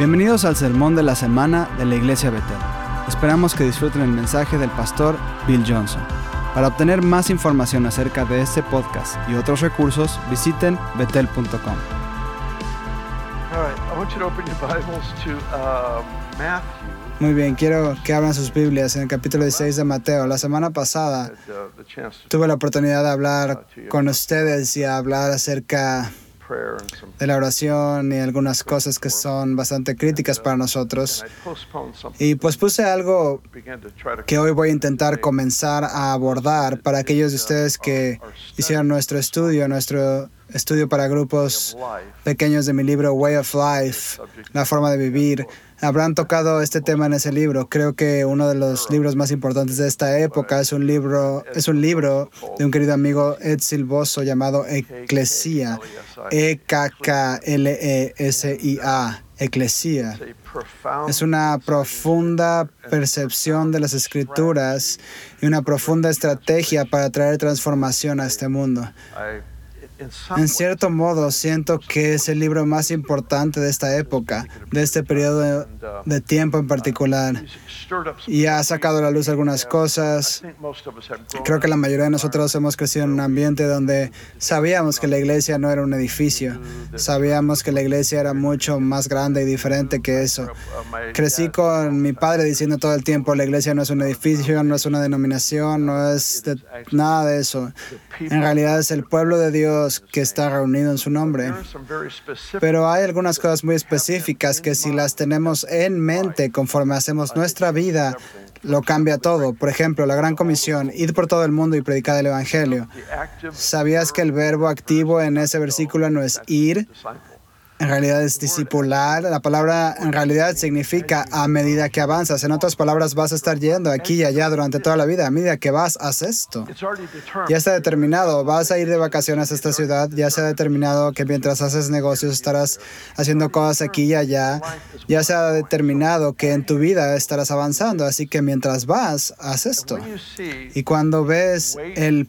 Bienvenidos al sermón de la semana de la Iglesia Betel. Esperamos que disfruten el mensaje del pastor Bill Johnson. Para obtener más información acerca de este podcast y otros recursos, visiten betel.com. Um, Muy bien, quiero que abran sus Biblias en el capítulo 16 de Mateo. La semana pasada uh, tuve la oportunidad de hablar con ustedes y hablar acerca de la oración y algunas cosas que son bastante críticas para nosotros. Y pues puse algo que hoy voy a intentar comenzar a abordar para aquellos de ustedes que hicieron nuestro estudio, nuestro estudio para grupos pequeños de mi libro Way of Life, la forma de vivir habrán tocado este tema en ese libro. Creo que uno de los libros más importantes de esta época es un libro, es un libro de un querido amigo Ed Silvoso llamado Eclesia, E-K-K-L-E-S-I-A, Eclesia. Es una profunda percepción de las escrituras y una profunda estrategia para traer transformación a este mundo. En cierto modo, siento que es el libro más importante de esta época, de este periodo de tiempo en particular. Y ha sacado a la luz algunas cosas. Creo que la mayoría de nosotros hemos crecido en un ambiente donde sabíamos que la iglesia no era un edificio. Sabíamos que la iglesia era mucho más grande y diferente que eso. Crecí con mi padre diciendo todo el tiempo, la iglesia no es un edificio, no es una denominación, no es nada de eso. En realidad es el pueblo de Dios que está reunido en su nombre. Pero hay algunas cosas muy específicas que si las tenemos en mente conforme hacemos nuestra vida, lo cambia todo. Por ejemplo, la gran comisión, ir por todo el mundo y predicar el Evangelio. ¿Sabías que el verbo activo en ese versículo no es ir, en realidad es discipular. La palabra en realidad significa a medida que avanzas. En otras palabras, vas a estar yendo aquí y allá durante toda la vida. A medida que vas, haz esto. Ya está determinado. Vas a ir de vacaciones a esta ciudad. Ya se ha determinado que mientras haces negocios estarás haciendo cosas aquí y allá. Ya se ha determinado que en tu vida estarás avanzando. Así que mientras vas, haz esto. Y cuando ves el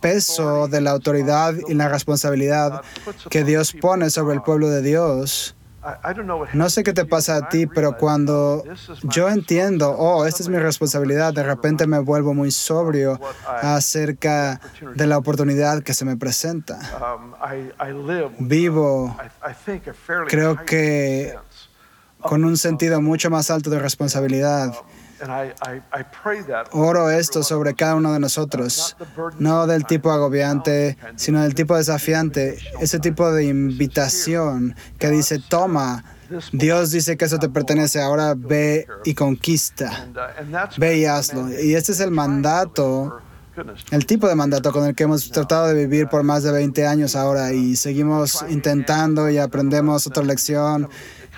peso de la autoridad y la responsabilidad que Dios pone sobre el pueblo de Dios. No sé qué te pasa a ti, pero cuando yo entiendo, oh, esta es mi responsabilidad, de repente me vuelvo muy sobrio acerca de la oportunidad que se me presenta. Vivo, creo que con un sentido mucho más alto de responsabilidad. Oro esto sobre cada uno de nosotros, no del tipo agobiante, sino del tipo desafiante, ese tipo de invitación que dice, toma, Dios dice que eso te pertenece, ahora ve y conquista, ve y hazlo. Y este es el mandato el tipo de mandato con el que hemos tratado de vivir por más de 20 años ahora y seguimos intentando y aprendemos otra lección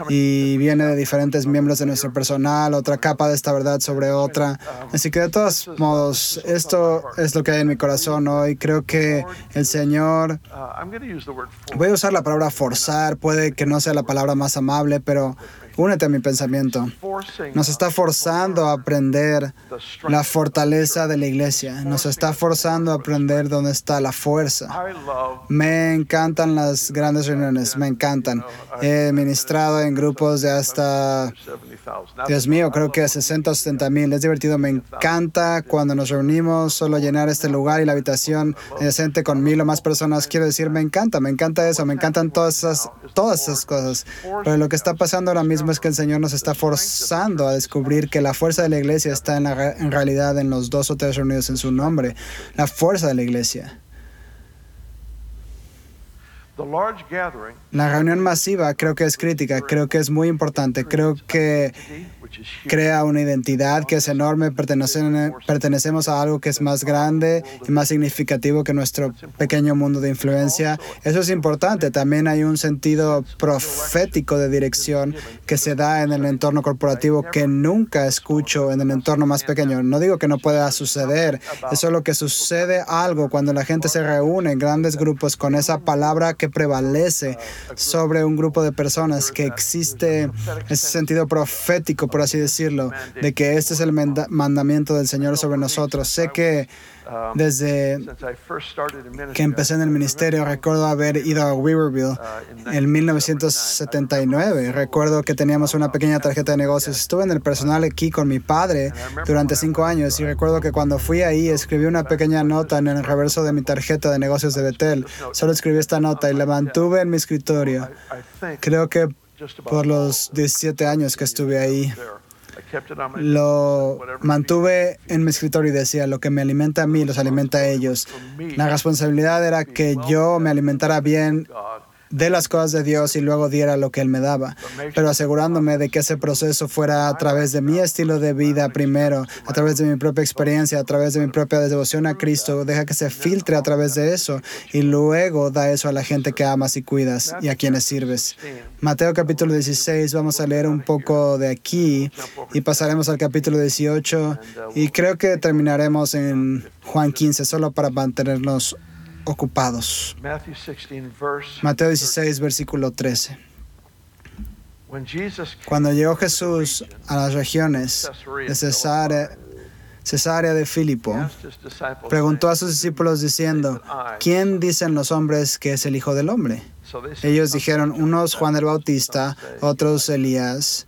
y viene de diferentes miembros de nuestro personal, otra capa de esta verdad sobre otra. Así que de todos modos, esto es lo que hay en mi corazón hoy. Creo que el Señor, voy a usar la palabra forzar, puede que no sea la palabra más amable, pero Únete a mi pensamiento. Nos está forzando a aprender la fortaleza de la iglesia. Nos está forzando a aprender dónde está la fuerza. Me encantan las grandes reuniones, me encantan. He ministrado en grupos de hasta, Dios mío, creo que 60 o 70 mil. Es divertido, me encanta cuando nos reunimos, solo llenar este lugar y la habitación decente con mil o más personas. Quiero decir, me encanta, me encanta eso, me encantan todas esas, todas esas cosas. Pero lo que está pasando ahora mismo es que el Señor nos está forzando a descubrir que la fuerza de la iglesia está en, en realidad en los dos o tres reunidos en su nombre. La fuerza de la iglesia. La reunión masiva creo que es crítica, creo que es muy importante, creo que crea una identidad que es enorme, pertenecemos a algo que es más grande y más significativo que nuestro pequeño mundo de influencia. Eso es importante. También hay un sentido profético de dirección que se da en el entorno corporativo que nunca escucho en el entorno más pequeño. No digo que no pueda suceder, es solo que sucede algo cuando la gente se reúne en grandes grupos con esa palabra que prevalece sobre un grupo de personas, que existe ese sentido profético por así decirlo, de que este es el mandamiento del Señor sobre nosotros. Sé que Um, Desde que empecé en el ministerio, recuerdo haber ido a Weaverville uh, en 1979. Recuerdo que teníamos una pequeña tarjeta de negocios. Estuve en el personal aquí con mi padre durante cinco años y recuerdo que cuando fui ahí escribí una pequeña nota en el reverso de mi tarjeta de negocios de Betel. Solo escribí esta nota y la mantuve en mi escritorio. Creo que por los 17 años que estuve ahí. Lo mantuve en mi escritorio y decía, lo que me alimenta a mí, los alimenta a ellos. La responsabilidad era que yo me alimentara bien de las cosas de Dios y luego diera lo que Él me daba, pero asegurándome de que ese proceso fuera a través de mi estilo de vida primero, a través de mi propia experiencia, a través de mi propia devoción a Cristo, deja que se filtre a través de eso y luego da eso a la gente que amas y cuidas y a quienes sirves. Mateo capítulo 16, vamos a leer un poco de aquí y pasaremos al capítulo 18 y creo que terminaremos en Juan 15 solo para mantenernos ocupados. Mateo 16, versículo 13. Cuando llegó Jesús a las regiones de Cesarea, de Filipo, preguntó a sus discípulos diciendo, ¿quién dicen los hombres que es el Hijo del Hombre? Ellos dijeron, unos Juan el Bautista, otros Elías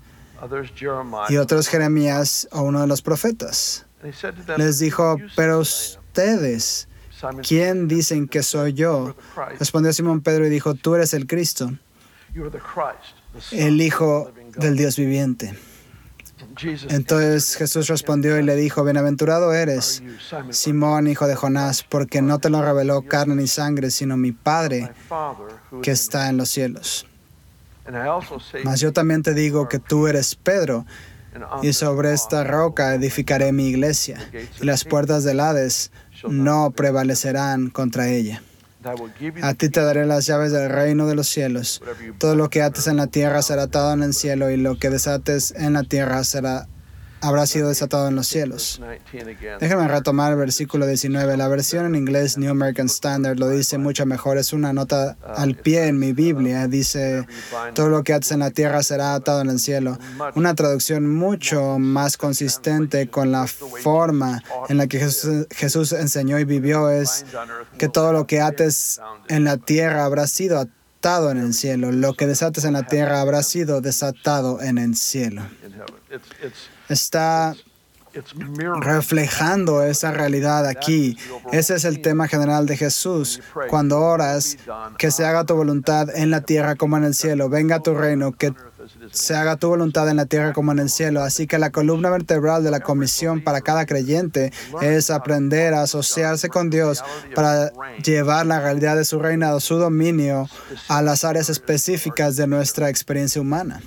y otros Jeremías o uno de los profetas. Les dijo, pero ustedes, ¿quién dicen que soy yo? Respondió Simón Pedro y dijo, tú eres el Cristo, el Hijo del Dios viviente. Entonces Jesús respondió y le dijo, Bienaventurado eres, Simón, hijo de Jonás, porque no te lo reveló carne ni sangre, sino mi Padre que está en los cielos. Mas yo también te digo que tú eres Pedro, y sobre esta roca edificaré mi iglesia, y las puertas del Hades no prevalecerán contra ella. A ti te daré las llaves del reino de los cielos. Todo lo que ates en la tierra será atado en el cielo y lo que desates en la tierra será habrá sido desatado en los cielos. Déjame retomar el versículo 19. La versión en inglés New American Standard lo dice mucho mejor. Es una nota al pie en mi Biblia. Dice, todo lo que haces en la tierra será atado en el cielo. Una traducción mucho más consistente con la forma en la que Jesús, Jesús enseñó y vivió es que todo lo que ates en la tierra habrá sido atado en el cielo. Lo que desates en la tierra habrá sido desatado en el cielo está reflejando esa realidad aquí. Ese es el tema general de Jesús. Cuando oras, que se haga tu voluntad en la tierra como en el cielo. Venga tu reino, que se haga tu voluntad en la tierra como en el cielo. Así que la columna vertebral de la comisión para cada creyente es aprender a asociarse con Dios para llevar la realidad de su reinado, su dominio, a las áreas específicas de nuestra experiencia humana.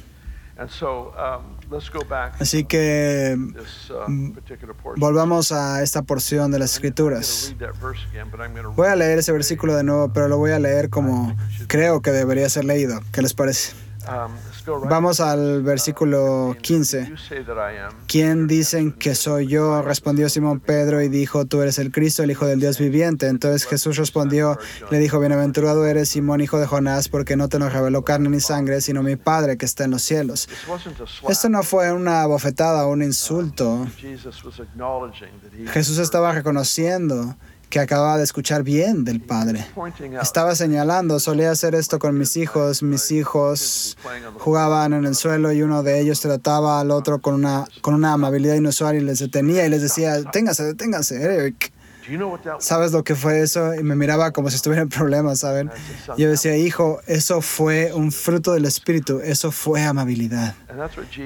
Así que mm, volvamos a esta porción de las escrituras. Voy a leer ese versículo de nuevo, pero lo voy a leer como creo que debería ser leído. ¿Qué les parece? Vamos al versículo 15. ¿Quién dicen que soy yo? Respondió Simón Pedro y dijo, tú eres el Cristo, el Hijo del Dios viviente. Entonces Jesús respondió, le dijo, bienaventurado eres Simón, hijo de Jonás, porque no te lo reveló carne ni sangre, sino mi Padre que está en los cielos. Esto no fue una bofetada o un insulto. Jesús estaba reconociendo que acababa de escuchar bien del Padre. Estaba señalando, solía hacer esto con mis hijos. Mis hijos jugaban en el suelo y uno de ellos trataba al otro con una, con una amabilidad inusual y les detenía y les decía, deténgase, deténgase, Eric. ¿Sabes lo que fue eso? Y me miraba como si estuviera en problemas, ¿saben? yo decía, hijo, eso fue un fruto del Espíritu, eso fue amabilidad.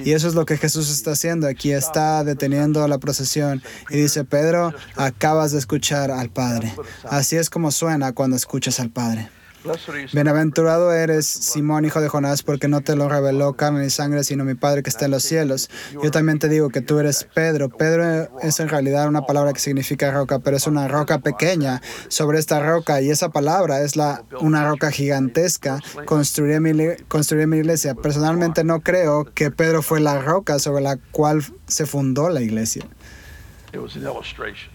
Y eso es lo que Jesús está haciendo aquí, está deteniendo la procesión. Y dice, Pedro, acabas de escuchar al Padre. Así es como suena cuando escuchas al Padre. Bienaventurado eres, Simón, hijo de Jonás, porque no te lo reveló carne ni sangre, sino mi Padre que está en los cielos. Yo también te digo que tú eres Pedro. Pedro es en realidad una palabra que significa roca, pero es una roca pequeña sobre esta roca, y esa palabra es la, una roca gigantesca. Construiré mi, construiré mi iglesia. Personalmente no creo que Pedro fue la roca sobre la cual se fundó la iglesia.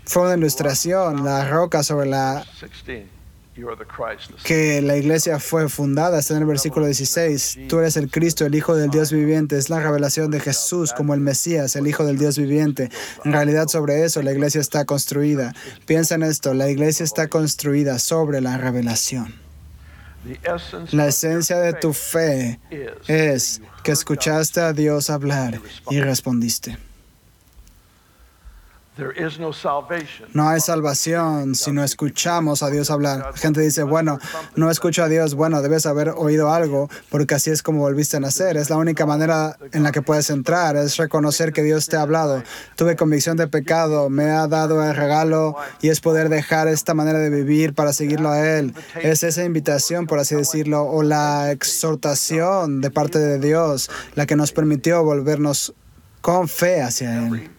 Fue una ilustración, la roca sobre la que la iglesia fue fundada, está en el versículo 16. Tú eres el Cristo, el Hijo del Dios viviente. Es la revelación de Jesús como el Mesías, el Hijo del Dios viviente. En realidad sobre eso la iglesia está construida. Piensa en esto, la iglesia está construida sobre la revelación. La esencia de tu fe es que escuchaste a Dios hablar y respondiste. No hay salvación si no escuchamos a Dios hablar. La gente dice, bueno, no escucho a Dios. Bueno, debes haber oído algo porque así es como volviste a nacer. Es la única manera en la que puedes entrar, es reconocer que Dios te ha hablado. Tuve convicción de pecado, me ha dado el regalo y es poder dejar esta manera de vivir para seguirlo a Él. Es esa invitación, por así decirlo, o la exhortación de parte de Dios la que nos permitió volvernos con fe hacia Él.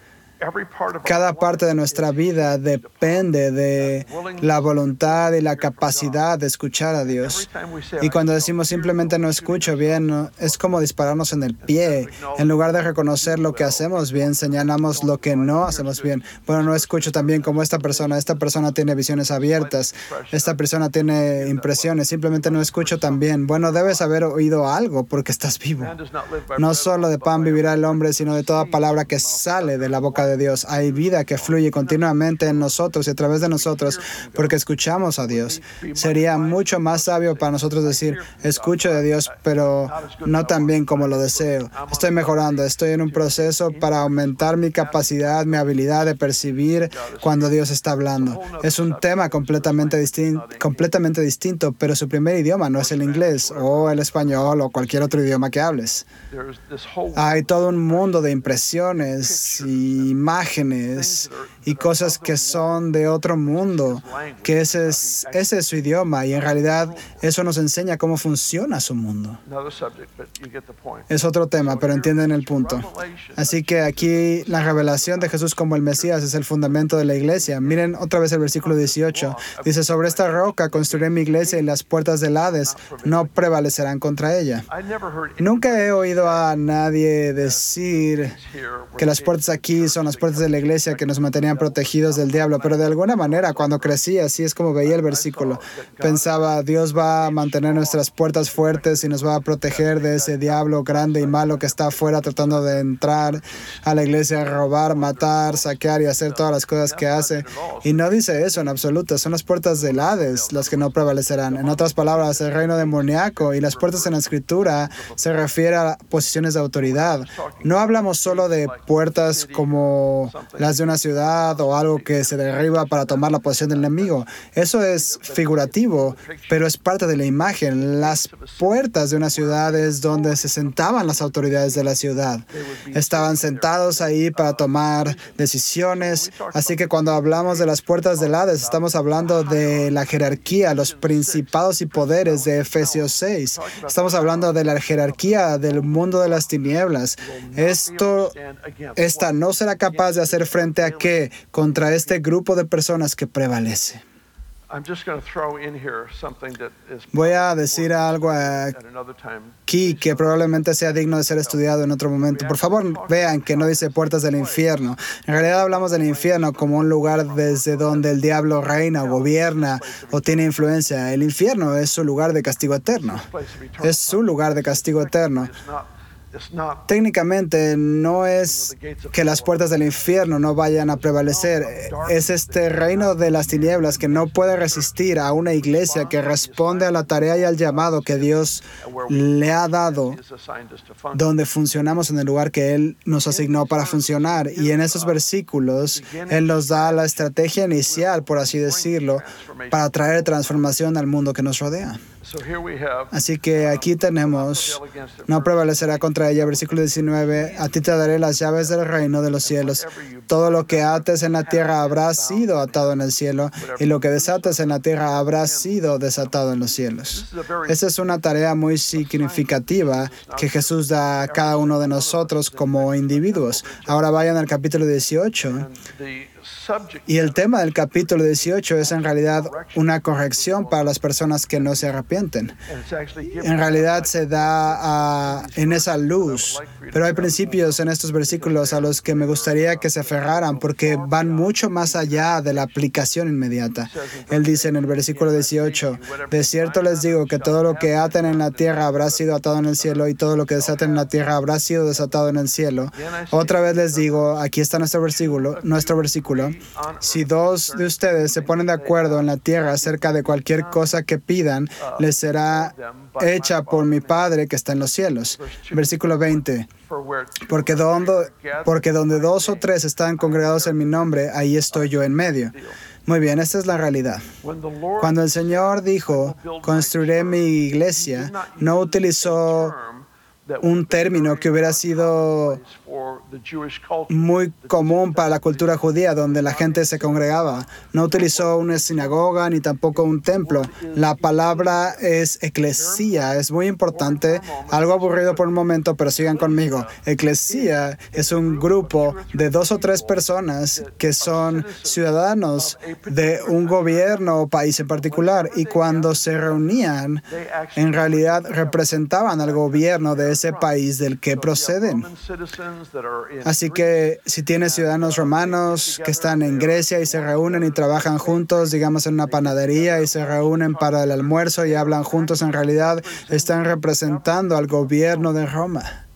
Cada parte de nuestra vida depende de la voluntad y la capacidad de escuchar a Dios. Y cuando decimos simplemente no escucho bien, es como dispararnos en el pie. En lugar de reconocer lo que hacemos bien, señalamos lo que no hacemos bien. Bueno, no escucho tan bien como esta persona. Esta persona tiene visiones abiertas. Esta persona tiene impresiones. Simplemente no escucho tan bien. Bueno, debes haber oído algo porque estás vivo. No solo de pan vivirá el hombre, sino de toda palabra que sale de la boca de Dios. Hay vida que fluye continuamente en nosotros y a través de nosotros porque escuchamos a Dios. Sería mucho más sabio para nosotros decir, escucho de Dios, pero no tan bien como lo deseo. Estoy mejorando, estoy en un proceso para aumentar mi capacidad, mi habilidad de percibir cuando Dios está hablando. Es un tema completamente, distinto, completamente distinto, pero su primer idioma no es el inglés o el español o cualquier otro idioma que hables. Hay todo un mundo de impresiones y imágenes y cosas que son de otro mundo, que ese es, ese es su idioma y en realidad eso nos enseña cómo funciona su mundo. Es otro tema, pero entienden el punto. Así que aquí la revelación de Jesús como el Mesías es el fundamento de la iglesia. Miren otra vez el versículo 18. Dice, sobre esta roca construiré mi iglesia y las puertas del Hades no prevalecerán contra ella. Nunca he oído a nadie decir que las puertas aquí son las puertas de la iglesia que nos mantenían protegidos del diablo, pero de alguna manera cuando crecí, así es como veía el versículo, pensaba, Dios va a mantener nuestras puertas fuertes y nos va a proteger de ese diablo grande y malo que está afuera tratando de entrar a la iglesia, robar, matar, saquear y hacer todas las cosas que hace. Y no dice eso en absoluto, son las puertas del Hades las que no prevalecerán. En otras palabras, el reino demoníaco y las puertas en la escritura se refiere a posiciones de autoridad. No hablamos solo de puertas como las de una ciudad o algo que se derriba para tomar la posición del enemigo. Eso es figurativo, pero es parte de la imagen. Las puertas de una ciudad es donde se sentaban las autoridades de la ciudad. Estaban sentados ahí para tomar decisiones. Así que cuando hablamos de las puertas del Hades, estamos hablando de la jerarquía, los principados y poderes de Efesios 6. Estamos hablando de la jerarquía del mundo de las tinieblas. Esto, esta no será capaz de hacer frente a qué? Contra este grupo de personas que prevalece. Voy a decir algo aquí que probablemente sea digno de ser estudiado en otro momento. Por favor, vean que no dice puertas del infierno. En realidad hablamos del infierno como un lugar desde donde el diablo reina o gobierna o tiene influencia. El infierno es su lugar de castigo eterno. Es su lugar de castigo eterno. Técnicamente no es que las puertas del infierno no vayan a prevalecer, es este reino de las tinieblas que no puede resistir a una iglesia que responde a la tarea y al llamado que Dios le ha dado, donde funcionamos en el lugar que Él nos asignó para funcionar. Y en esos versículos, Él nos da la estrategia inicial, por así decirlo, para traer transformación al mundo que nos rodea. Así que aquí tenemos, no prevalecerá contra ella, versículo 19, a ti te daré las llaves del reino de los cielos. Todo lo que ates en la tierra habrá sido atado en el cielo, y lo que desates en la tierra habrá sido desatado en los cielos. Esa es una tarea muy significativa que Jesús da a cada uno de nosotros como individuos. Ahora vayan al capítulo 18. Y el tema del capítulo 18 es en realidad una corrección para las personas que no se arrepienten. En realidad se da en esa luz, pero hay principios en estos versículos a los que me gustaría que se aferraran porque van mucho más allá de la aplicación inmediata. Él dice en el versículo 18, de cierto les digo que todo lo que aten en la tierra habrá sido atado en el cielo y todo lo que desaten en la tierra habrá sido desatado en el cielo. Otra vez les digo, aquí está nuestro versículo, nuestro versículo, si dos de ustedes se ponen de acuerdo en la tierra acerca de cualquier cosa que pidan, les será hecha por mi Padre que está en los cielos. Versículo 20. Porque donde, porque donde dos o tres están congregados en mi nombre, ahí estoy yo en medio. Muy bien, esta es la realidad. Cuando el Señor dijo, construiré mi iglesia, no utilizó un término que hubiera sido muy común para la cultura judía, donde la gente se congregaba. No utilizó una sinagoga ni tampoco un templo. La palabra es eclesía, es muy importante. Algo aburrido por un momento, pero sigan conmigo. Eclesía es un grupo de dos o tres personas que son ciudadanos de un gobierno o país en particular y cuando se reunían, en realidad representaban al gobierno de ese país del que proceden. Así que si tienes ciudadanos romanos que están en Grecia y se reúnen y trabajan juntos, digamos en una panadería y se reúnen para el almuerzo y hablan juntos, en realidad están representando al gobierno de Roma.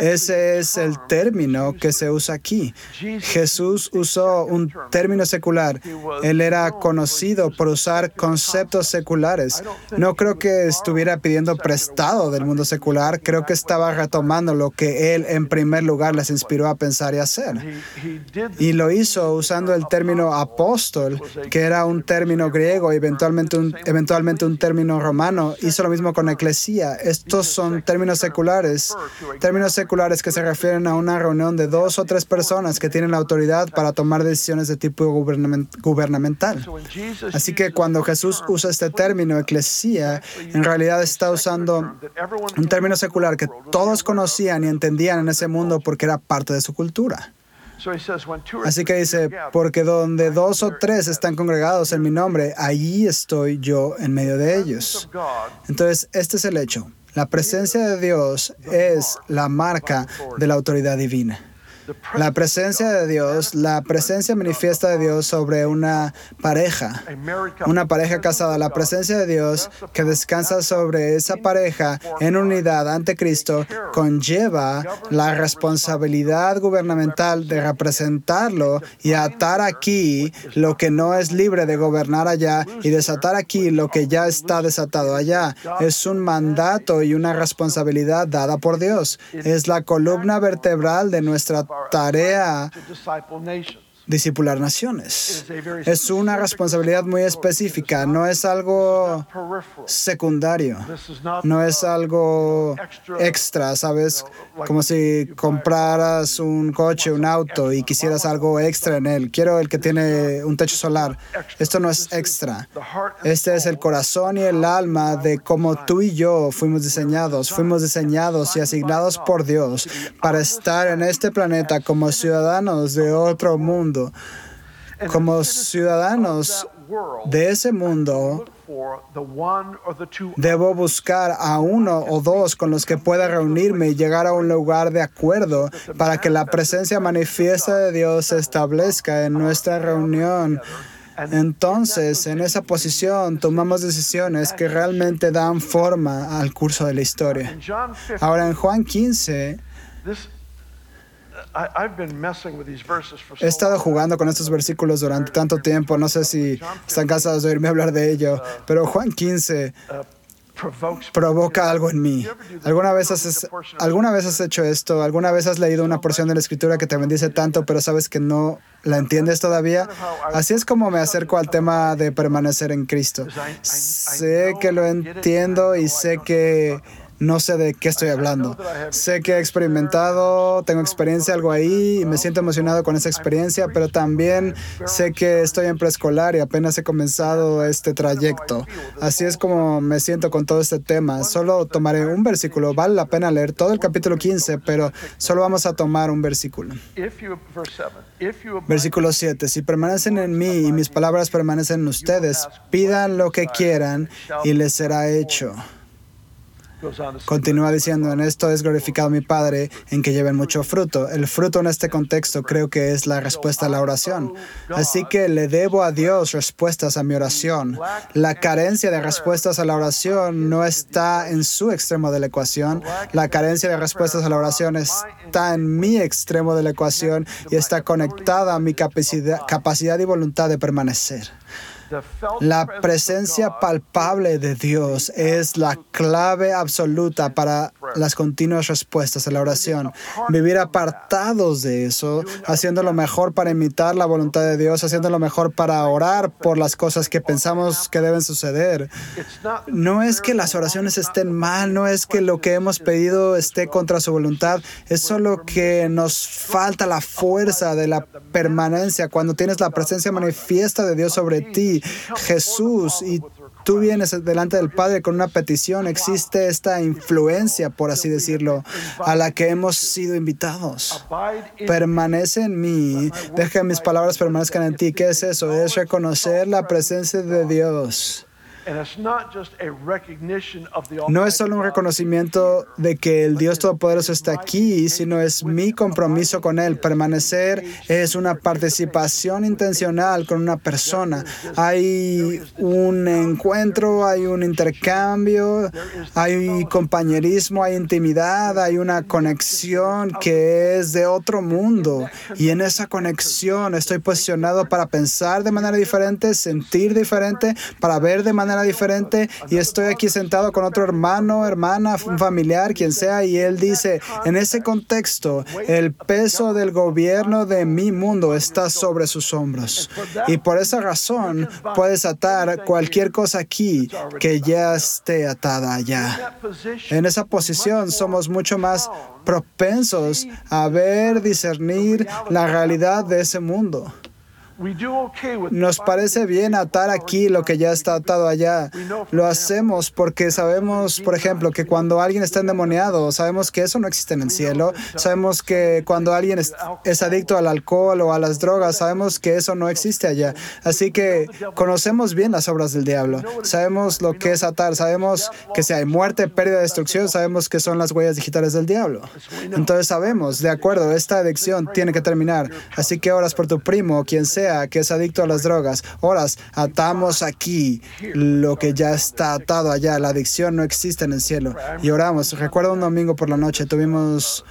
Ese es el término que se usa aquí. Jesús usó un término secular. Él era conocido por usar conceptos seculares. No creo que estuviera pidiendo prestado del mundo secular. Creo que estaba retomando lo que él en primer lugar les inspiró a pensar y hacer. Y lo hizo usando el término apóstol, que era un término griego y eventualmente un, eventualmente un término romano. Hizo lo mismo con eclesía. Estos son términos seculares términos seculares que se refieren a una reunión de dos o tres personas que tienen la autoridad para tomar decisiones de tipo gubernamental. Así que cuando Jesús usa este término, eclesía, en realidad está usando un término secular que todos conocían y entendían en ese mundo porque era parte de su cultura. Así que dice, porque donde dos o tres están congregados en mi nombre, allí estoy yo en medio de ellos. Entonces, este es el hecho. La presencia de Dios es la marca de la autoridad divina. La presencia de Dios, la presencia manifiesta de Dios sobre una pareja, una pareja casada, la presencia de Dios que descansa sobre esa pareja en unidad ante Cristo conlleva la responsabilidad gubernamental de representarlo y atar aquí lo que no es libre de gobernar allá y desatar aquí lo que ya está desatado allá. Es un mandato y una responsabilidad dada por Dios. Es la columna vertebral de nuestra tarea discipular naciones. Es una responsabilidad muy específica, no es algo secundario, no es algo extra, ¿sabes? Como si compraras un coche, un auto y quisieras algo extra en él. Quiero el que tiene un techo solar. Esto no es extra. Este es el corazón y el alma de cómo tú y yo fuimos diseñados. Fuimos diseñados y asignados por Dios para estar en este planeta como ciudadanos de otro mundo como ciudadanos de ese mundo, debo buscar a uno o dos con los que pueda reunirme y llegar a un lugar de acuerdo para que la presencia manifiesta de Dios se establezca en nuestra reunión. Entonces, en esa posición tomamos decisiones que realmente dan forma al curso de la historia. Ahora, en Juan 15, He estado jugando con estos versículos durante tanto tiempo, no sé si están cansados de oírme hablar de ello, pero Juan 15 uh, provoca algo en mí. ¿Alguna vez, has, ¿Alguna vez has hecho esto? ¿Alguna vez has leído una porción de la escritura que te bendice tanto, pero sabes que no la entiendes todavía? Así es como me acerco al tema de permanecer en Cristo. Sé que lo entiendo y sé que no sé de qué estoy hablando. Sé que he experimentado, tengo experiencia algo ahí y me siento emocionado con esa experiencia, pero también sé que estoy en preescolar y apenas he comenzado este trayecto. Así es como me siento con todo este tema. Solo tomaré un versículo. Vale la pena leer todo el capítulo 15, pero solo vamos a tomar un versículo. Versículo 7. Si permanecen en mí y mis palabras permanecen en ustedes, pidan lo que quieran y les será hecho. Continúa diciendo, en esto es glorificado mi Padre, en que lleven mucho fruto. El fruto en este contexto creo que es la respuesta a la oración. Así que le debo a Dios respuestas a mi oración. La carencia de respuestas a la oración no está en su extremo de la ecuación. La carencia de respuestas a la oración está en mi extremo de la ecuación y está conectada a mi capacidad, capacidad y voluntad de permanecer. La presencia palpable de Dios es la clave absoluta para las continuas respuestas a la oración. Vivir apartados de eso, haciendo lo mejor para imitar la voluntad de Dios, haciendo lo mejor para orar por las cosas que pensamos que deben suceder. No es que las oraciones estén mal, no es que lo que hemos pedido esté contra su voluntad, es solo que nos falta la fuerza de la permanencia cuando tienes la presencia manifiesta de Dios sobre ti Jesús y tú vienes delante del Padre con una petición, existe esta influencia, por así decirlo, a la que hemos sido invitados. Permanece en mí, deja que mis palabras permanezcan en ti. ¿Qué es eso? Es reconocer la presencia de Dios. No es solo un reconocimiento de que el Dios Todopoderoso está aquí, sino es mi compromiso con Él. Permanecer es una participación intencional con una persona. Hay un encuentro, hay un intercambio, hay compañerismo, hay intimidad, hay una conexión que es de otro mundo. Y en esa conexión estoy posicionado para pensar de manera diferente, sentir diferente, para ver de manera diferente y estoy aquí sentado con otro hermano, hermana, familiar, quien sea, y él dice, en ese contexto, el peso del gobierno de mi mundo está sobre sus hombros. Y por esa razón puedes atar cualquier cosa aquí que ya esté atada allá. En esa posición somos mucho más propensos a ver, discernir la realidad de ese mundo. Nos parece bien atar aquí lo que ya está atado allá. Lo hacemos porque sabemos, por ejemplo, que cuando alguien está endemoniado, sabemos que eso no existe en el cielo. Sabemos que cuando alguien es, adicto al alcohol o a las drogas, sabemos que eso no existe allá. Así que conocemos bien las obras del diablo. Sabemos lo que es atar. Sabemos que si hay muerte, pérdida, destrucción, sabemos que son las huellas digitales del diablo. Entonces sabemos, de acuerdo, esta adicción tiene que terminar. Así que oras por tu primo o quien sea que es adicto a las drogas. Horas, atamos aquí lo que ya está atado allá. La adicción no existe en el cielo. Y oramos. Recuerdo un domingo por la noche, tuvimos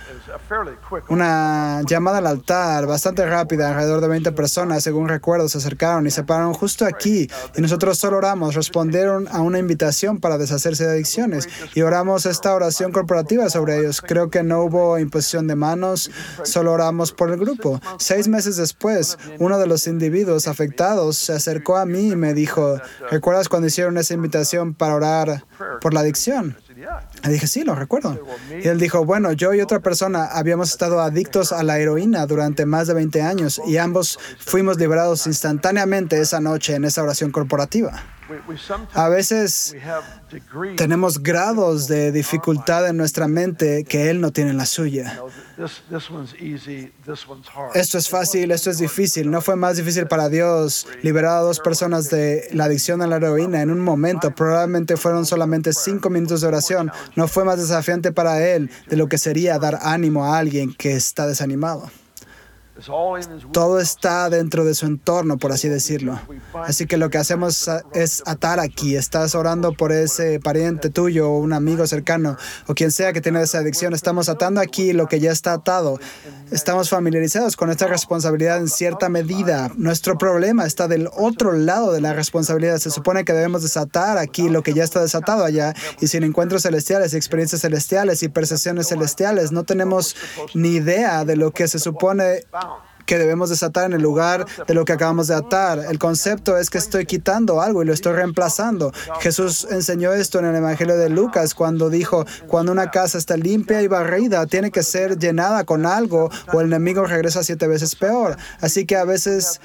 una llamada al altar bastante rápida. Alrededor de 20 personas, según recuerdo, se acercaron y se pararon justo aquí. Y nosotros solo oramos. Respondieron a una invitación para deshacerse de adicciones. Y oramos esta oración corporativa sobre ellos. Creo que no hubo imposición de manos, solo oramos por el grupo. Seis meses después, uno de los individuos afectados se acercó a mí y me dijo, ¿recuerdas cuando hicieron esa invitación para orar por la adicción? Le dije, sí, lo recuerdo. Y él dijo, bueno, yo y otra persona habíamos estado adictos a la heroína durante más de 20 años y ambos fuimos liberados instantáneamente esa noche en esa oración corporativa. A veces tenemos grados de dificultad en nuestra mente que Él no tiene en la suya. Esto es fácil, esto es difícil. No fue más difícil para Dios liberar a dos personas de la adicción a la heroína en un momento. Probablemente fueron solamente cinco minutos de oración. No fue más desafiante para Él de lo que sería dar ánimo a alguien que está desanimado. Todo está dentro de su entorno, por así decirlo. Así que lo que hacemos es atar aquí. Estás orando por ese pariente tuyo o un amigo cercano o quien sea que tiene esa adicción. Estamos atando aquí lo que ya está atado. Estamos familiarizados con esta responsabilidad en cierta medida. Nuestro problema está del otro lado de la responsabilidad. Se supone que debemos desatar aquí lo que ya está desatado allá. Y sin encuentros celestiales, experiencias celestiales y percepciones celestiales, no tenemos ni idea de lo que se supone que debemos desatar en el lugar de lo que acabamos de atar. El concepto es que estoy quitando algo y lo estoy reemplazando. Jesús enseñó esto en el Evangelio de Lucas cuando dijo, cuando una casa está limpia y barrida, tiene que ser llenada con algo o el enemigo regresa siete veces peor. Así que a veces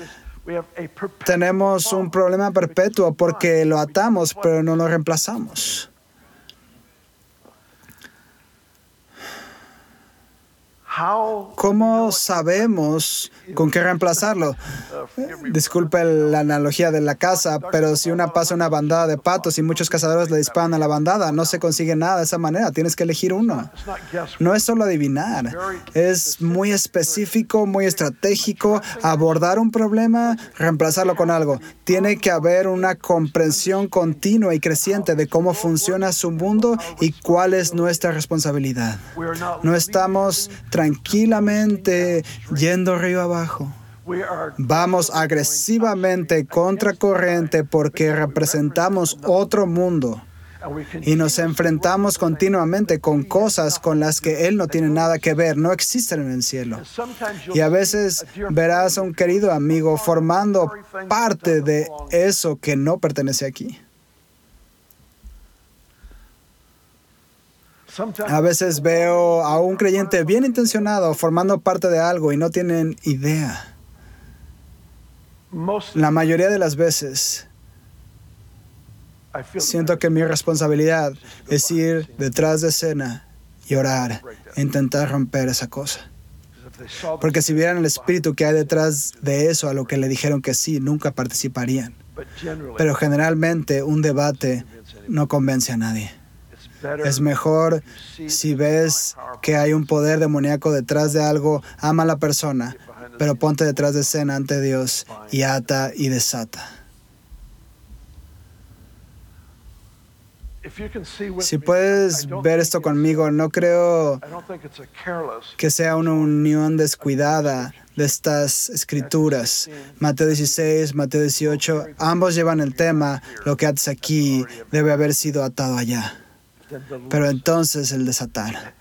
tenemos un problema perpetuo porque lo atamos pero no lo reemplazamos. ¿Cómo sabemos con qué reemplazarlo? Disculpe la analogía de la casa, pero si una pasa una bandada de patos y muchos cazadores le disparan a la bandada, no se consigue nada de esa manera. Tienes que elegir uno. No es solo adivinar, es muy específico, muy estratégico. Abordar un problema, reemplazarlo con algo. Tiene que haber una comprensión continua y creciente de cómo funciona su mundo y cuál es nuestra responsabilidad. No estamos tranquilamente yendo río abajo. Vamos agresivamente contra corriente porque representamos otro mundo y nos enfrentamos continuamente con cosas con las que Él no tiene nada que ver, no existen en el cielo. Y a veces verás a un querido amigo formando parte de eso que no pertenece aquí. A veces veo a un creyente bien intencionado formando parte de algo y no tienen idea. La mayoría de las veces siento que mi responsabilidad es ir detrás de escena y orar intentar romper esa cosa. Porque si vieran el espíritu que hay detrás de eso, a lo que le dijeron que sí, nunca participarían. Pero generalmente un debate no convence a nadie. Es mejor si ves que hay un poder demoníaco detrás de algo, ama a la persona, pero ponte detrás de escena ante Dios y ata y desata. Si puedes ver esto conmigo, no creo que sea una unión descuidada de estas escrituras. Mateo 16, Mateo 18, ambos llevan el tema, lo que haces aquí debe haber sido atado allá. Pero entonces el desatar,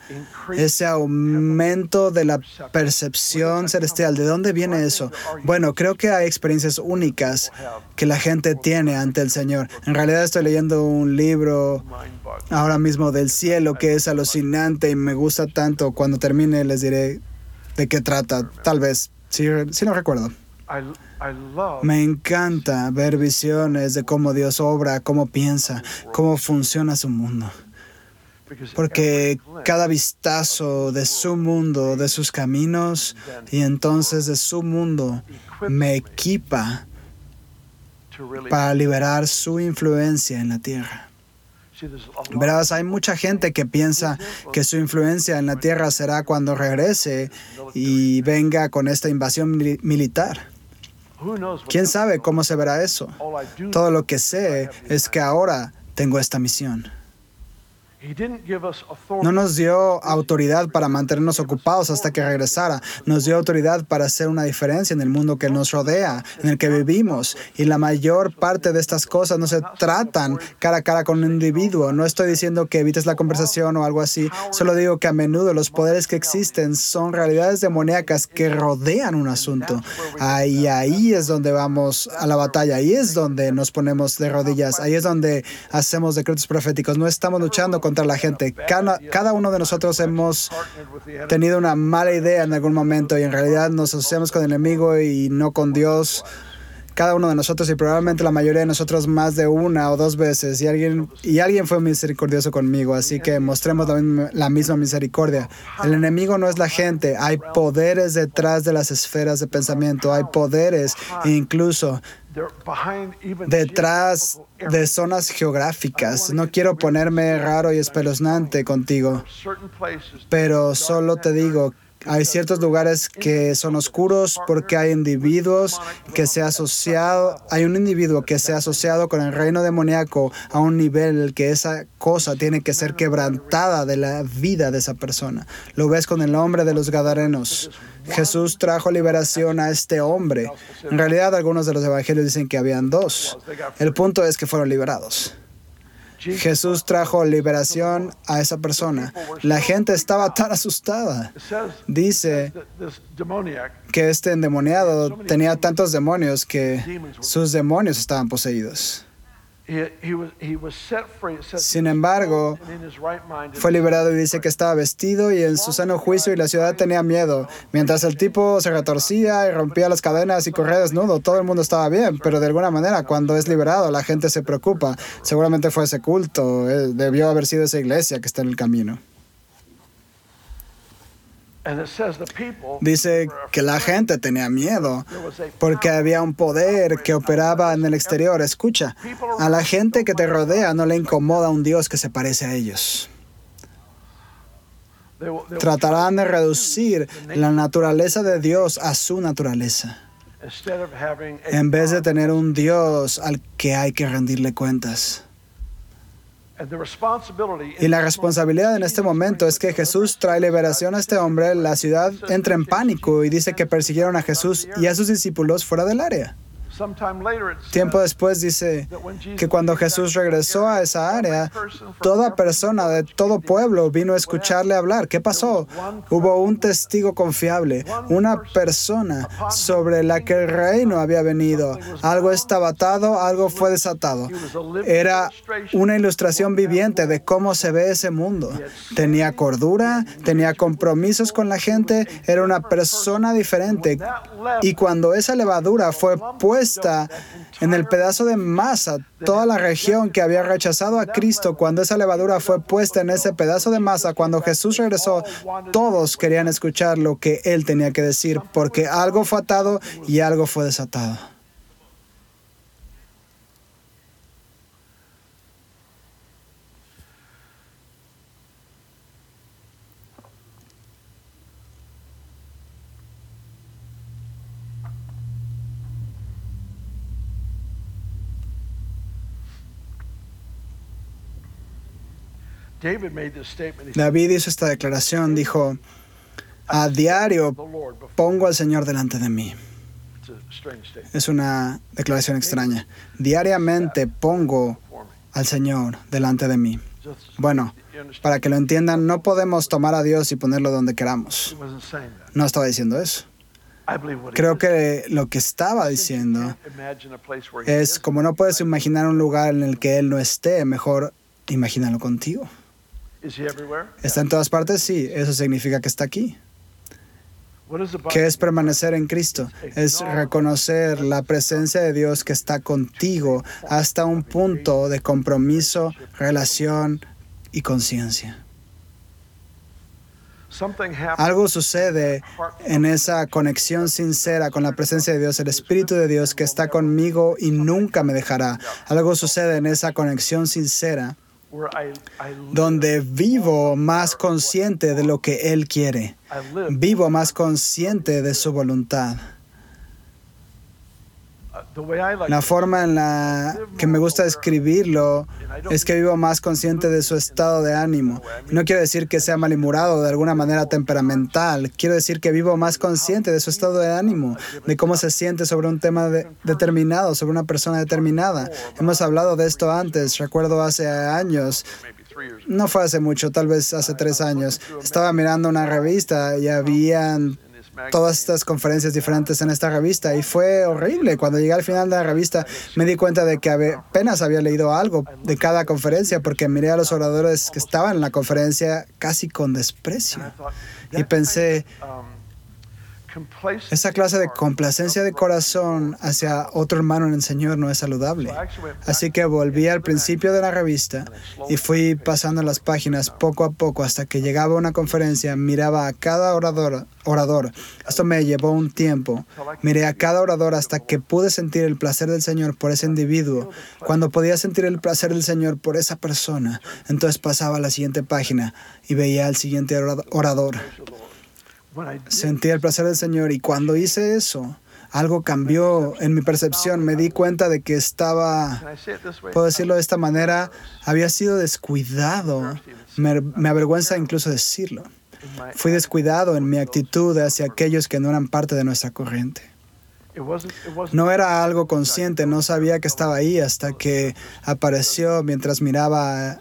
ese aumento de la percepción celestial, ¿de dónde viene eso? Bueno, creo que hay experiencias únicas que la gente tiene ante el Señor. En realidad estoy leyendo un libro ahora mismo del cielo que es alucinante y me gusta tanto. Cuando termine les diré de qué trata, tal vez, si, si no recuerdo. Me encanta ver visiones de cómo Dios obra, cómo piensa, cómo funciona su mundo porque cada vistazo de su mundo, de sus caminos y entonces de su mundo me equipa para liberar su influencia en la tierra. Verás, hay mucha gente que piensa que su influencia en la tierra será cuando regrese y venga con esta invasión militar. ¿Quién sabe cómo se verá eso? Todo lo que sé es que ahora tengo esta misión. No nos dio autoridad para mantenernos ocupados hasta que regresara. Nos dio autoridad para hacer una diferencia en el mundo que nos rodea, en el que vivimos. Y la mayor parte de estas cosas no se tratan cara a cara con un individuo. No estoy diciendo que evites la conversación o algo así. Solo digo que a menudo los poderes que existen son realidades demoníacas que rodean un asunto. Ahí, ahí es donde vamos a la batalla. Ahí es donde nos ponemos de rodillas. Ahí es donde hacemos decretos proféticos. No estamos luchando contra la gente. Cada, cada, uno de nosotros hemos tenido una mala idea en algún momento y en realidad nos asociamos con el enemigo y no con Dios. Cada uno de nosotros y probablemente la mayoría de nosotros más de una o dos veces y alguien, y alguien fue misericordioso conmigo, así que mostremos la, la misma misericordia. El enemigo no es la gente, hay poderes detrás de las esferas de pensamiento, hay poderes incluso detrás de zonas geográficas. No quiero ponerme raro y espeluznante contigo, pero solo te digo hay ciertos lugares que son oscuros porque hay individuos que se ha asociado, hay un individuo que se ha asociado con el reino demoníaco a un nivel que esa cosa tiene que ser quebrantada de la vida de esa persona. Lo ves con el hombre de los Gadarenos. Jesús trajo liberación a este hombre. En realidad algunos de los evangelios dicen que habían dos. El punto es que fueron liberados. Jesús trajo liberación a esa persona. La gente estaba tan asustada. Dice que este endemoniado tenía tantos demonios que sus demonios estaban poseídos. Sin embargo, fue liberado y dice que estaba vestido y en su sano juicio y la ciudad tenía miedo. Mientras el tipo se retorcía y rompía las cadenas y corría desnudo, todo el mundo estaba bien, pero de alguna manera cuando es liberado la gente se preocupa. Seguramente fue ese culto, eh, debió haber sido esa iglesia que está en el camino. Dice que la gente tenía miedo porque había un poder que operaba en el exterior. Escucha, a la gente que te rodea no le incomoda un Dios que se parece a ellos. Tratarán de reducir la naturaleza de Dios a su naturaleza, en vez de tener un Dios al que hay que rendirle cuentas. Y la responsabilidad en este momento es que Jesús trae liberación a este hombre, la ciudad entra en pánico y dice que persiguieron a Jesús y a sus discípulos fuera del área. Tiempo después dice que cuando Jesús regresó a esa área, toda persona de todo pueblo vino a escucharle hablar. ¿Qué pasó? Hubo un testigo confiable, una persona sobre la que el reino había venido. Algo estaba atado, algo fue desatado. Era una ilustración viviente de cómo se ve ese mundo. Tenía cordura, tenía compromisos con la gente, era una persona diferente. Y cuando esa levadura fue puesta, en el pedazo de masa toda la región que había rechazado a Cristo cuando esa levadura fue puesta en ese pedazo de masa, cuando Jesús regresó, todos querían escuchar lo que él tenía que decir, porque algo fue atado y algo fue desatado. David hizo esta declaración, dijo, a diario pongo al Señor delante de mí. Es una declaración extraña. Diariamente pongo al Señor delante de mí. Bueno, para que lo entiendan, no podemos tomar a Dios y ponerlo donde queramos. No estaba diciendo eso. Creo que lo que estaba diciendo es como no puedes imaginar un lugar en el que Él no esté, mejor imagínalo contigo. ¿Está en todas partes? Sí, eso significa que está aquí. ¿Qué es permanecer en Cristo? Es reconocer la presencia de Dios que está contigo hasta un punto de compromiso, relación y conciencia. Algo sucede en esa conexión sincera con la presencia de Dios, el Espíritu de Dios que está conmigo y nunca me dejará. Algo sucede en esa conexión sincera donde vivo más consciente de lo que Él quiere, vivo más consciente de su voluntad. La forma en la que me gusta describirlo es que vivo más consciente de su estado de ánimo. No quiero decir que sea malhumorado de alguna manera temperamental. Quiero decir que vivo más consciente de su estado de ánimo, de cómo se siente sobre un tema determinado, sobre una persona determinada. Hemos hablado de esto antes. Recuerdo hace años no fue hace mucho, tal vez hace tres años. Estaba mirando una revista y habían todas estas conferencias diferentes en esta revista y fue horrible. Cuando llegué al final de la revista me di cuenta de que apenas había leído algo de cada conferencia porque miré a los oradores que estaban en la conferencia casi con desprecio y pensé, esa clase de complacencia de corazón hacia otro hermano en el Señor no es saludable. Así que volví al principio de la revista y fui pasando las páginas poco a poco hasta que llegaba a una conferencia, miraba a cada orador, orador. Esto me llevó un tiempo. Miré a cada orador hasta que pude sentir el placer del Señor por ese individuo. Cuando podía sentir el placer del Señor por esa persona, entonces pasaba a la siguiente página y veía al siguiente orador. Sentí el placer del Señor y cuando hice eso, algo cambió en mi percepción. Me di cuenta de que estaba, puedo decirlo de esta manera, había sido descuidado. Me, me, avergüenza incluso decirlo. Fui descuidado en mi actitud hacia aquellos que no eran parte de nuestra corriente. No era algo consciente, no sabía que estaba ahí hasta que apareció mientras miraba a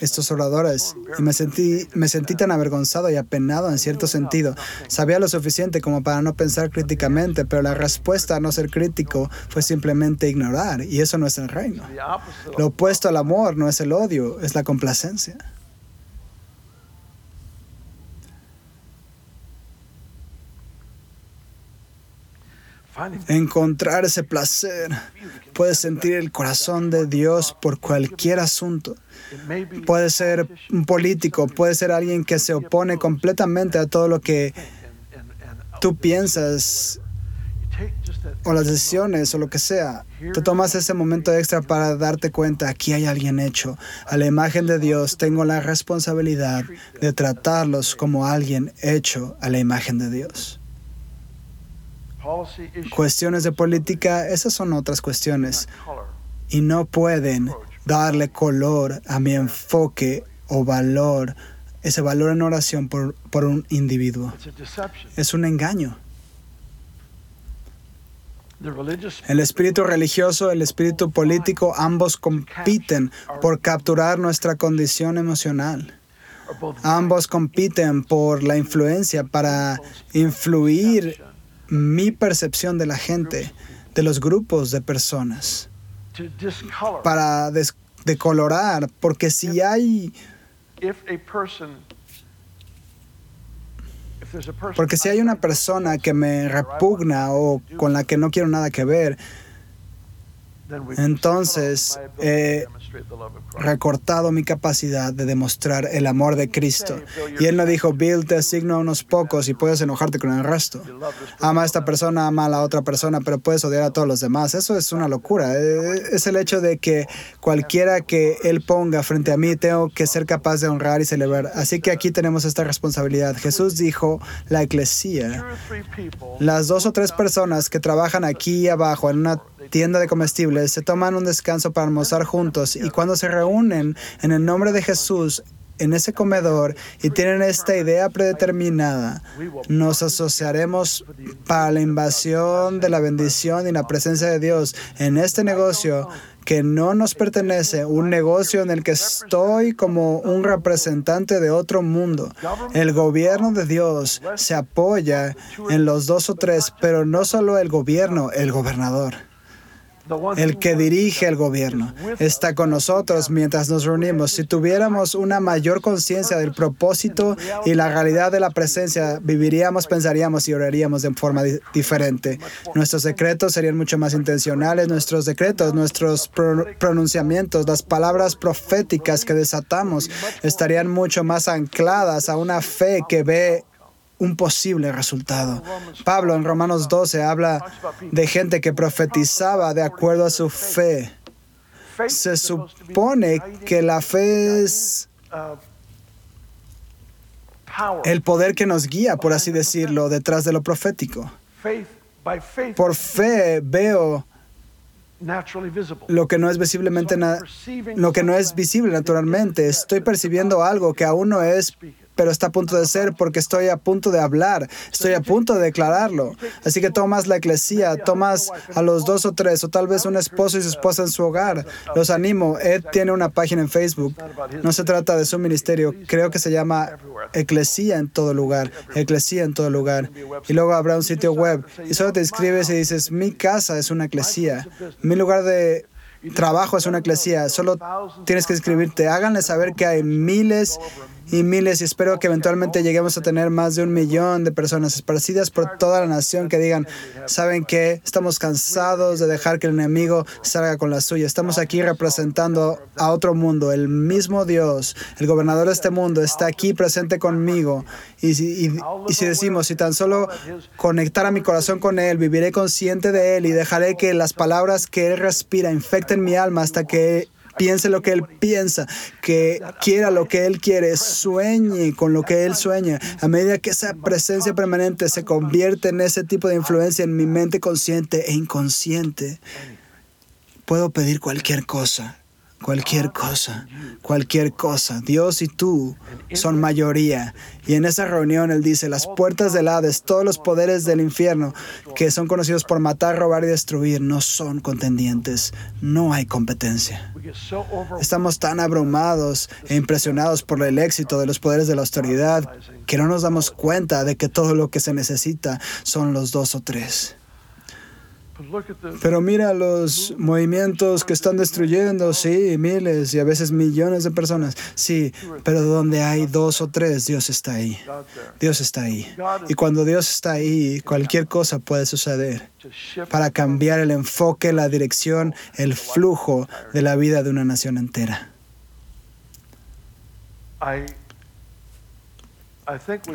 estos oradores y me sentí, me sentí tan avergonzado y apenado en cierto sentido. Sabía lo suficiente como para no pensar críticamente, pero la respuesta a no ser crítico fue simplemente ignorar y eso no es el reino. Lo opuesto al amor no es el odio, es la complacencia. Encontrar ese placer. Puedes sentir el corazón de Dios por cualquier asunto. Puede ser un político, puede ser alguien que se opone completamente a todo lo que tú piensas o las decisiones o lo que sea. Te tomas ese momento extra para darte cuenta, aquí hay alguien hecho. A la imagen de Dios tengo la responsabilidad de tratarlos como alguien hecho a la imagen de Dios. Cuestiones de política, esas son otras cuestiones. Y no pueden darle color a mi enfoque o valor, ese valor en oración por, por un individuo. Es un engaño. El espíritu religioso, el espíritu político, ambos compiten por capturar nuestra condición emocional. Ambos compiten por la influencia para influir mi percepción de la gente, de los grupos de personas, para decolorar, porque si hay... Porque si hay una persona que me repugna o con la que no quiero nada que ver, entonces recortado mi capacidad de demostrar el amor de Cristo. Y él no dijo, Bill, te asigno a unos pocos y puedes enojarte con el resto. Ama a esta persona, ama a la otra persona, pero puedes odiar a todos los demás. Eso es una locura. Eh, es el hecho de que cualquiera que él ponga frente a mí, tengo que ser capaz de honrar y celebrar. Así que aquí tenemos esta responsabilidad. Jesús dijo, la eclesía, las dos o tres personas que trabajan aquí abajo en una tienda de comestibles, se toman un descanso para almorzar juntos y cuando se reúnen en el nombre de Jesús en ese comedor y tienen esta idea predeterminada, nos asociaremos para la invasión de la bendición y la presencia de Dios en este negocio que no nos pertenece, un negocio en el que estoy como un representante de otro mundo. El gobierno de Dios se apoya en los dos o tres, pero no solo el gobierno, el gobernador el que dirige el gobierno, está con nosotros mientras nos reunimos. Si tuviéramos una mayor conciencia del propósito y la realidad de la presencia, viviríamos, pensaríamos y oraríamos de forma diferente. Nuestros decretos serían mucho más intencionales, nuestros decretos, nuestros pronunciamientos, las palabras proféticas que desatamos estarían mucho más ancladas a una fe que ve un posible resultado. Pablo en Romanos 12 habla de gente que profetizaba de acuerdo a su fe. Se supone que la fe es el poder que nos guía, por así decirlo, detrás de lo profético. Por fe veo lo que no es visiblemente lo que no es visible naturalmente. Estoy percibiendo algo que aún no es pero está a punto de ser porque estoy a punto de hablar, estoy a punto de declararlo. Así que tomas la iglesia, tomas a los dos o tres, o tal vez un esposo y su esposa en su hogar. Los animo. Ed tiene una página en Facebook. No se trata de su ministerio, creo que se llama Eclesía en todo lugar, Eclesía en todo lugar. Y luego habrá un sitio web. Y solo te inscribes y dices, mi casa es una eclesía. Mi lugar de trabajo es una eclesía. Solo tienes que inscribirte. Háganle saber que hay miles y miles y espero que eventualmente lleguemos a tener más de un millón de personas esparcidas por toda la nación que digan, ¿saben qué? Estamos cansados de dejar que el enemigo salga con la suya. Estamos aquí representando a otro mundo. El mismo Dios, el gobernador de este mundo, está aquí presente conmigo. Y si, y si decimos, si tan solo conectar a mi corazón con Él, viviré consciente de Él y dejaré que las palabras que Él respira infecten mi alma hasta que piense lo que Él piensa, que quiera lo que Él quiere, sueñe con lo que Él sueña. A medida que esa presencia permanente se convierte en ese tipo de influencia en mi mente consciente e inconsciente, puedo pedir cualquier cosa Cualquier cosa, cualquier cosa. Dios y tú son mayoría. Y en esa reunión Él dice, las puertas del Hades, todos los poderes del infierno, que son conocidos por matar, robar y destruir, no son contendientes. No hay competencia. Estamos tan abrumados e impresionados por el éxito de los poderes de la autoridad que no nos damos cuenta de que todo lo que se necesita son los dos o tres. Pero mira los movimientos que están destruyendo, sí, miles y a veces millones de personas, sí, pero donde hay dos o tres, Dios está ahí. Dios está ahí. Y cuando Dios está ahí, cualquier cosa puede suceder para cambiar el enfoque, la dirección, el flujo de la vida de una nación entera.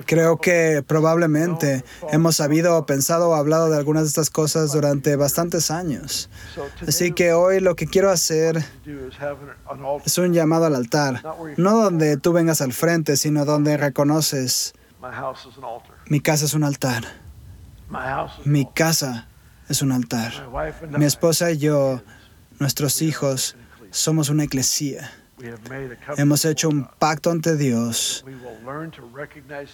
Creo que probablemente hemos sabido, pensado o hablado de algunas de estas cosas durante bastantes años. Así que hoy lo que quiero hacer es un llamado al altar, no donde tú vengas al frente, sino donde reconoces, mi casa es un altar. Mi casa es un altar. Mi esposa y yo, nuestros hijos, somos una iglesia. Hemos hecho un pacto ante Dios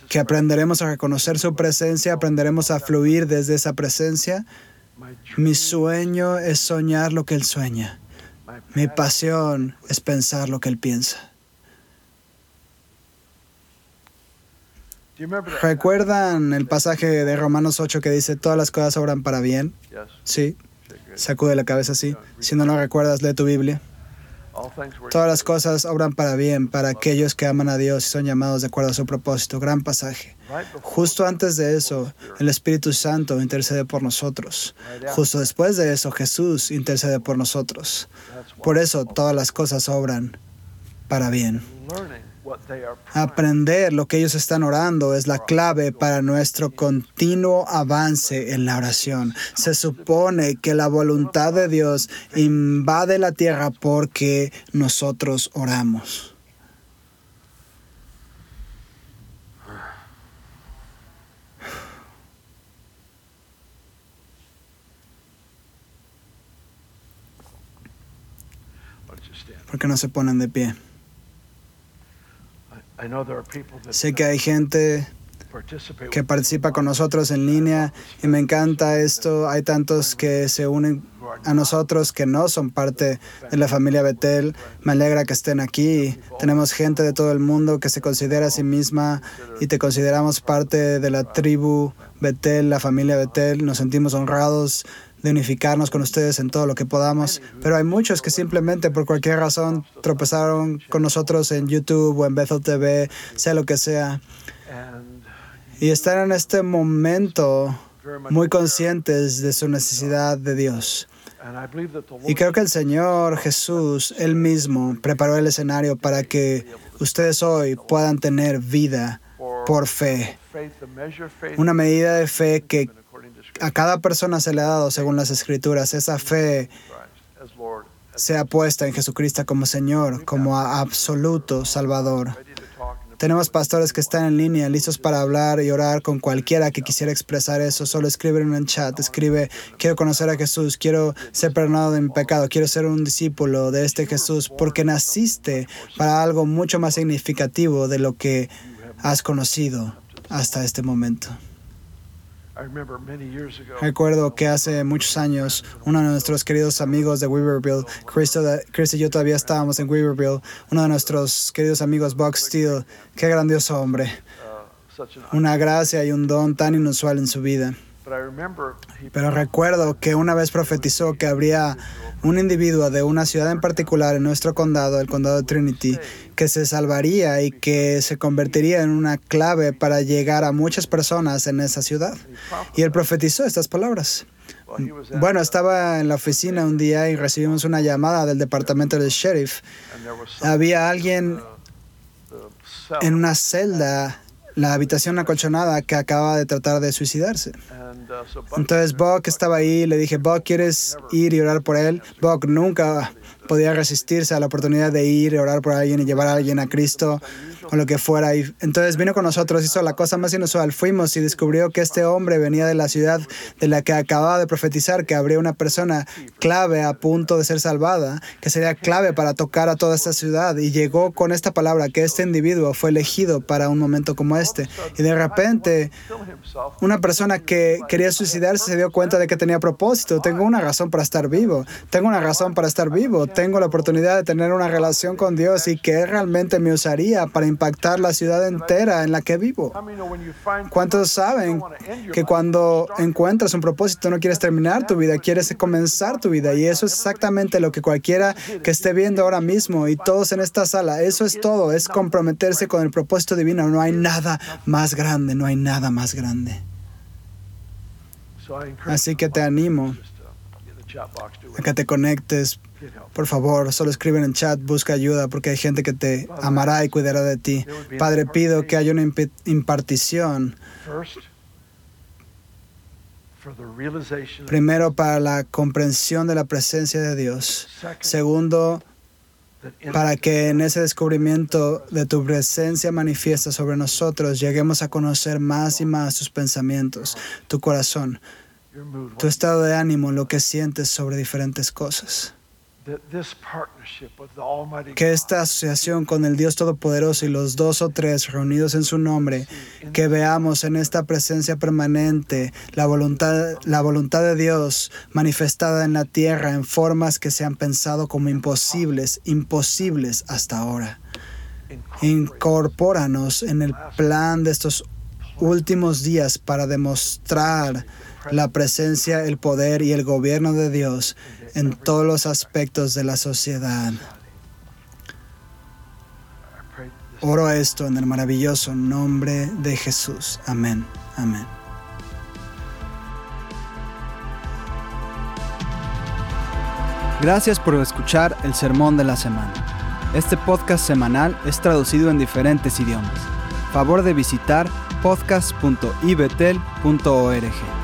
que aprenderemos a reconocer su presencia, aprenderemos a fluir desde esa presencia. Mi sueño es soñar lo que Él sueña. Mi pasión es pensar lo que Él piensa. ¿Recuerdan el pasaje de Romanos 8 que dice, todas las cosas obran para bien? Sí. Sacude la cabeza así. Si no lo recuerdas, lee tu Biblia. Todas las cosas obran para bien para aquellos que aman a Dios y son llamados de acuerdo a su propósito. Gran pasaje. Justo antes de eso, el Espíritu Santo intercede por nosotros. Justo después de eso, Jesús intercede por nosotros. Por eso todas las cosas obran para bien. Aprender lo que ellos están orando es la clave para nuestro continuo avance en la oración. Se supone que la voluntad de Dios invade la tierra porque nosotros oramos. ¿Por qué no se ponen de pie? Sé que hay gente que participa con nosotros en línea y me encanta esto. Hay tantos que se unen a nosotros que no son parte de la familia Betel. Me alegra que estén aquí. Tenemos gente de todo el mundo que se considera a sí misma y te consideramos parte de la tribu Betel, la familia Betel. Nos sentimos honrados de unificarnos con ustedes en todo lo que podamos, pero hay muchos que simplemente por cualquier razón tropezaron con nosotros en YouTube o en Bethel TV, sea lo que sea, y están en este momento muy conscientes de su necesidad de Dios. Y creo que el Señor Jesús, Él mismo, preparó el escenario para que ustedes hoy puedan tener vida por fe. Una medida de fe que a cada persona se le ha dado según las escrituras. Esa fe sea puesta en Jesucristo como Señor, como absoluto Salvador. Tenemos pastores que están en línea, listos para hablar y orar con cualquiera que quisiera expresar eso. Solo escribe en el chat, escribe, quiero conocer a Jesús, quiero ser perdonado de mi pecado, quiero ser un discípulo de este Jesús, porque naciste para algo mucho más significativo de lo que has conocido hasta este momento. Recuerdo que hace muchos años uno de nuestros queridos amigos de Weaverville, Chris, y yo todavía estábamos en Weaverville, uno de nuestros queridos amigos, Buck Steele, qué grandioso hombre, uh, una gracia y un don tan inusual en su vida. Pero recuerdo que una vez profetizó que habría un individuo de una ciudad en particular en nuestro condado, el condado de Trinity, que se salvaría y que se convertiría en una clave para llegar a muchas personas en esa ciudad. Y él profetizó estas palabras. Bueno, estaba en la oficina un día y recibimos una llamada del departamento del sheriff. Había alguien en una celda la habitación acolchonada que acaba de tratar de suicidarse. Entonces Buck estaba ahí, le dije, Buck, ¿quieres ir y orar por él? Buck nunca podía resistirse a la oportunidad de ir, orar por alguien y llevar a alguien a Cristo o lo que fuera. Y entonces vino con nosotros, hizo la cosa más inusual. Fuimos y descubrió que este hombre venía de la ciudad de la que acababa de profetizar que habría una persona clave a punto de ser salvada, que sería clave para tocar a toda esta ciudad. Y llegó con esta palabra que este individuo fue elegido para un momento como este. Y de repente, una persona que quería suicidarse se dio cuenta de que tenía propósito. Tengo una razón para estar vivo. Tengo una razón para estar vivo. Tengo la oportunidad de tener una relación con Dios y que realmente me usaría para impactar la ciudad entera en la que vivo. ¿Cuántos saben que cuando encuentras un propósito no quieres terminar tu vida, quieres comenzar tu vida? Y eso es exactamente lo que cualquiera que esté viendo ahora mismo y todos en esta sala, eso es todo, es comprometerse con el propósito divino. No hay nada más grande, no hay nada más grande. Así que te animo a que te conectes. Por favor, solo escribe en chat, busca ayuda porque hay gente que te amará y cuidará de ti. Padre, pido que haya una impartición. Primero, para la comprensión de la presencia de Dios. Segundo, para que en ese descubrimiento de tu presencia manifiesta sobre nosotros lleguemos a conocer más y más tus pensamientos, tu corazón, tu estado de ánimo, lo que sientes sobre diferentes cosas. Que esta asociación con el Dios Todopoderoso y los dos o tres reunidos en su nombre, que veamos en esta presencia permanente la voluntad, la voluntad de Dios manifestada en la tierra en formas que se han pensado como imposibles, imposibles hasta ahora. Incorpóranos en el plan de estos últimos días para demostrar la presencia, el poder y el gobierno de Dios en todos los aspectos de la sociedad. Oro esto en el maravilloso nombre de Jesús. Amén. Amén. Gracias por escuchar el Sermón de la Semana. Este podcast semanal es traducido en diferentes idiomas. Favor de visitar podcast.ibetel.org.